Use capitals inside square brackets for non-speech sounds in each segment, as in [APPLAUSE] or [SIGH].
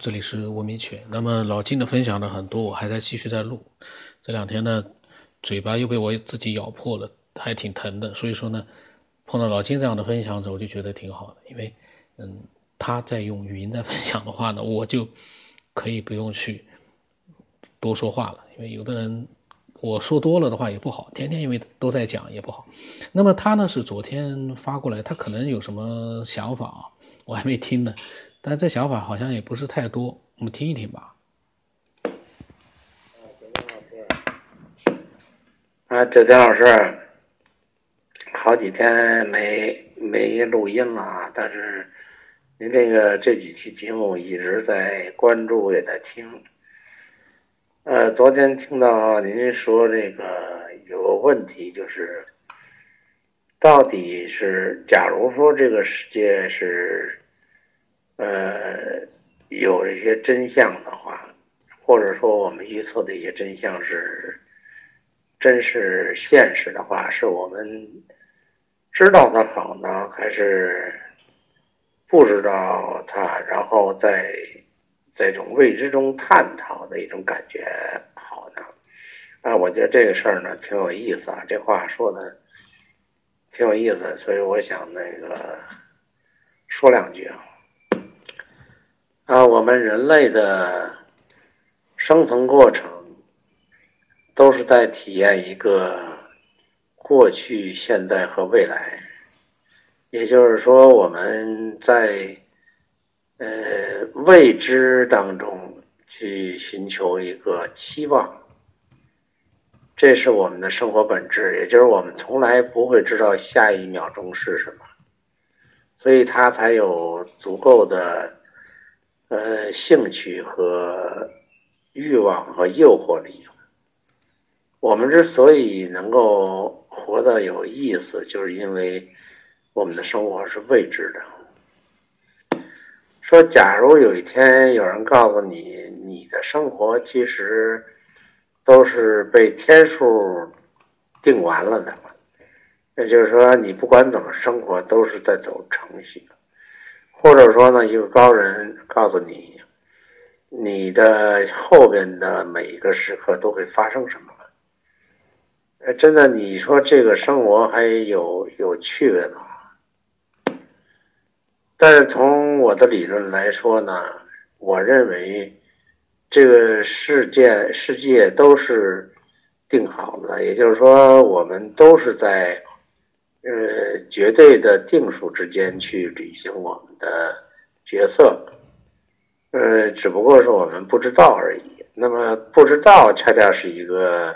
这里是吴明犬。那么老金的分享的很多，我还在继续在录。这两天呢，嘴巴又被我自己咬破了，还挺疼的。所以说呢，碰到老金这样的分享者，我就觉得挺好的。因为，嗯，他在用语音在分享的话呢，我就可以不用去多说话了。因为有的人我说多了的话也不好，天天因为都在讲也不好。那么他呢是昨天发过来，他可能有什么想法啊？我还没听呢，但这想法好像也不是太多，我们听一听吧。啊，周天老师，好几天没没录音了啊，但是您这个这几期节目一直在关注，也在听。呃，昨天听到您说这个有个问题，就是到底是，假如说这个世界是呃有一些真相的话，或者说我们预测的一些真相是真是现实的话，是我们知道它好呢，还是不知道它，然后在？这种未知中探讨的一种感觉，好呢，啊，我觉得这个事儿呢挺有意思啊，这话说的挺有意思，所以我想那个说两句啊。啊，我们人类的生存过程都是在体验一个过去、现在和未来，也就是说，我们在。呃，未知当中去寻求一个期望，这是我们的生活本质。也就是我们从来不会知道下一秒钟是什么，所以它才有足够的呃兴趣和欲望和诱惑力。我们之所以能够活得有意思，就是因为我们的生活是未知的。说，假如有一天有人告诉你，你的生活其实都是被天数定完了的，也就是说，你不管怎么生活，都是在走程序。或者说呢，一个高人告诉你，你的后边的每一个时刻都会发生什么？呃，真的，你说这个生活还有有趣味吗？但是从我的理论来说呢，我认为这个世界世界都是定好的，也就是说，我们都是在呃绝对的定数之间去履行我们的角色，呃，只不过是我们不知道而已。那么不知道恰恰是一个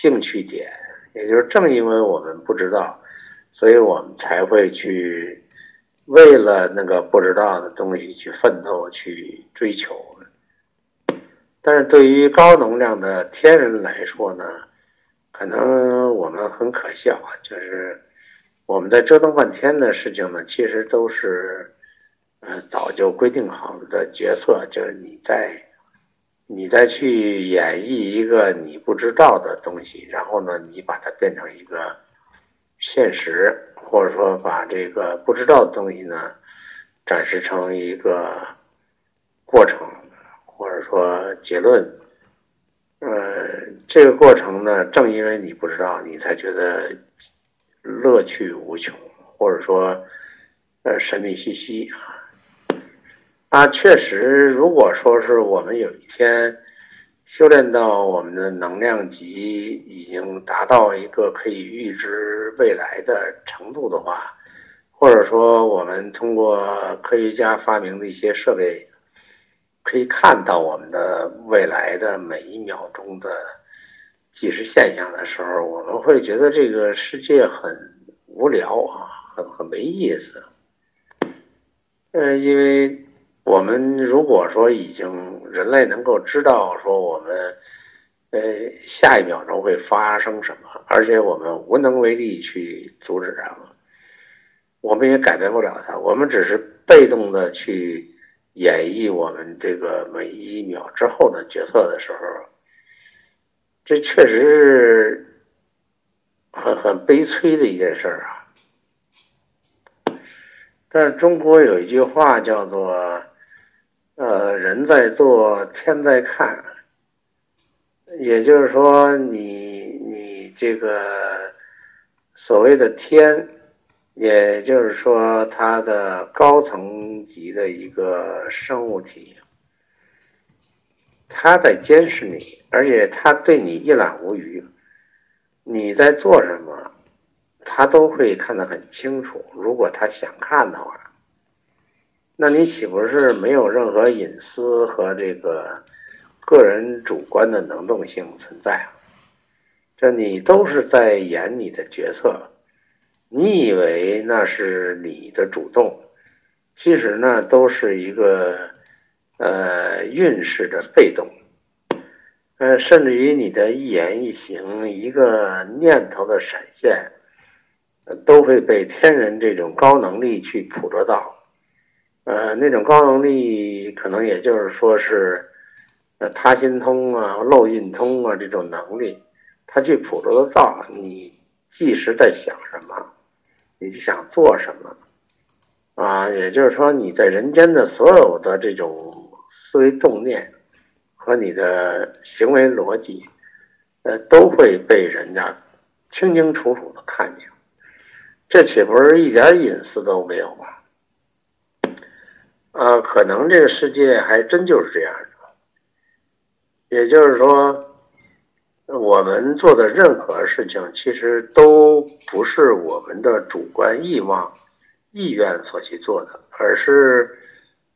兴趣点，也就是正因为我们不知道，所以我们才会去。为了那个不知道的东西去奋斗、去追求，但是对于高能量的天人来说呢，可能我们很可笑，就是我们在折腾半天的事情呢，其实都是，呃，早就规定好的角色，就是你在，你再去演绎一个你不知道的东西，然后呢，你把它变成一个现实。或者说，把这个不知道的东西呢，展示成一个过程，或者说结论。呃，这个过程呢，正因为你不知道，你才觉得乐趣无穷，或者说，呃，神秘兮兮啊。啊，确实，如果说是我们有一天。修炼到我们的能量级已经达到一个可以预知未来的程度的话，或者说我们通过科学家发明的一些设备，可以看到我们的未来的每一秒钟的计时现象的时候，我们会觉得这个世界很无聊啊，很很没意思。呃，因为。我们如果说已经人类能够知道说我们，呃，下一秒钟会发生什么，而且我们无能为力去阻止它，我们也改变不了它，我们只是被动的去演绎我们这个每一秒之后的角色的时候，这确实是很很悲催的一件事儿啊。但是中国有一句话叫做。呃，人在做，天在看。也就是说，你你这个所谓的天，也就是说，它的高层级的一个生物体，他在监视你，而且他对你一览无余。你在做什么，他都会看得很清楚。如果他想看的话，那你岂不是没有任何隐私和这个个人主观的能动性存在啊？这你都是在演你的角色，你以为那是你的主动，其实呢都是一个呃运势的被动。呃，甚至于你的一言一行、一个念头的闪现，都会被天人这种高能力去捕捉到。呃，那种高能力可能也就是说是，呃，他心通啊、漏印通啊这种能力，他去捕捉得到你即时在想什么，你想做什么，啊，也就是说你在人间的所有的这种思维动念。和你的行为逻辑，呃，都会被人家清清楚楚的看见，这岂不是一点隐私都没有吗？啊，可能这个世界还真就是这样的。也就是说，我们做的任何事情，其实都不是我们的主观意望、意愿所去做的，而是。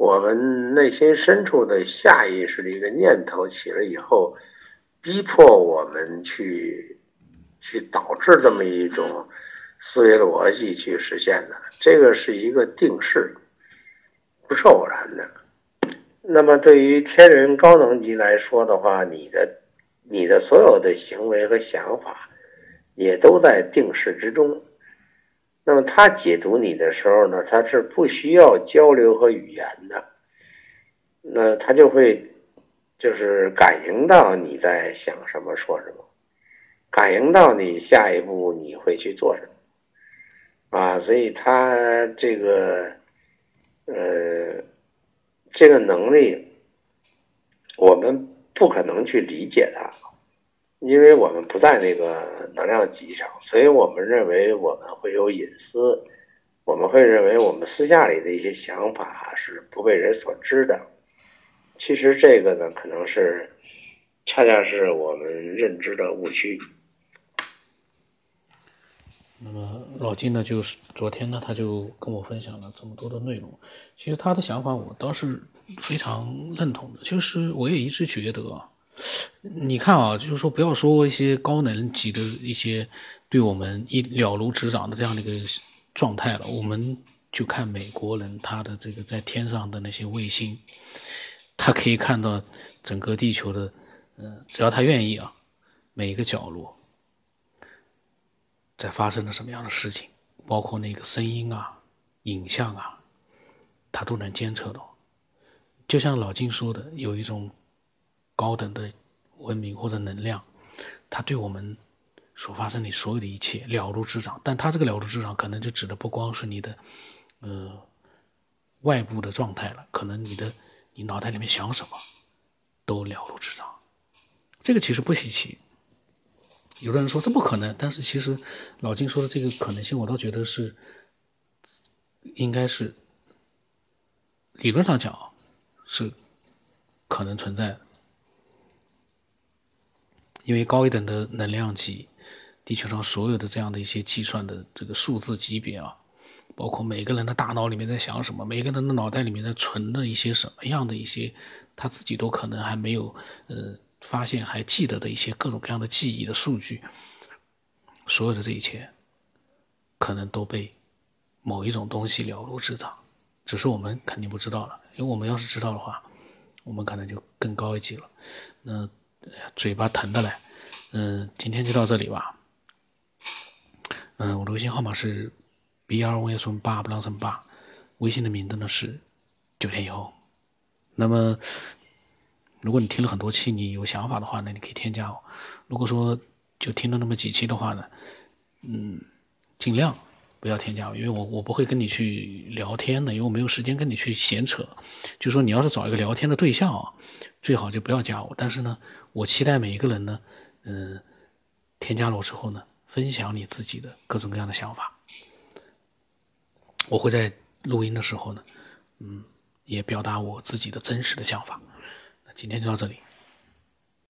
我们内心深处的下意识的一个念头起了以后，逼迫我们去去导致这么一种思维逻辑去实现的，这个是一个定式，不是偶然的。那么对于天人高能级来说的话，你的你的所有的行为和想法，也都在定式之中。那么他解读你的时候呢，他是不需要交流和语言的，那他就会就是感应到你在想什么、说什么，感应到你下一步你会去做什么，啊，所以他这个呃这个能力，我们不可能去理解它。因为我们不在那个 [LAUGHS] 能量级上，所以我们认为我们会有隐私，我们会认为我们私下里的一些想法是不被人所知的。其实这个呢，可能是 [LAUGHS] 恰恰是我们认知的误区。那么老金呢，就是昨天呢，他就跟我分享了这么多的内容。其实他的想法我倒是非常认同的，就是我也一直觉得。你看啊，就是说，不要说一些高能级的一些对我们一了如指掌的这样的一个状态了，我们就看美国人他的这个在天上的那些卫星，他可以看到整个地球的，嗯，只要他愿意啊，每一个角落在发生了什么样的事情，包括那个声音啊、影像啊，他都能监测到。就像老金说的，有一种。高等的文明或者能量，它对我们所发生的所有的一切了如指掌。但它这个了如指掌，可能就指的不光是你的呃外部的状态了，可能你的你脑袋里面想什么都了如指掌。这个其实不稀奇。有的人说这不可能，但是其实老金说的这个可能性，我倒觉得是应该是理论上讲是可能存在的。因为高一等的能量级，地球上所有的这样的一些计算的这个数字级别啊，包括每个人的大脑里面在想什么，每个人的脑袋里面在存的一些什么样的一些，他自己都可能还没有呃发现还记得的一些各种各样的记忆的数据，所有的这一切，可能都被某一种东西了如指掌，只是我们肯定不知道了，因为我们要是知道的话，我们可能就更高一级了，那。嘴巴疼的嘞，嗯，今天就到这里吧。嗯，我的微信号码是 B R Y S 八不浪声八，微信的名字呢是九天以后。那么，如果你听了很多期，你有想法的话呢，你可以添加我。如果说就听了那么几期的话呢，嗯，尽量不要添加我，因为我我不会跟你去聊天的，因为我没有时间跟你去闲扯。就说你要是找一个聊天的对象啊，最好就不要加我。但是呢，我期待每一个人呢，嗯，添加了我之后呢，分享你自己的各种各样的想法。我会在录音的时候呢，嗯，也表达我自己的真实的想法。那今天就到这里。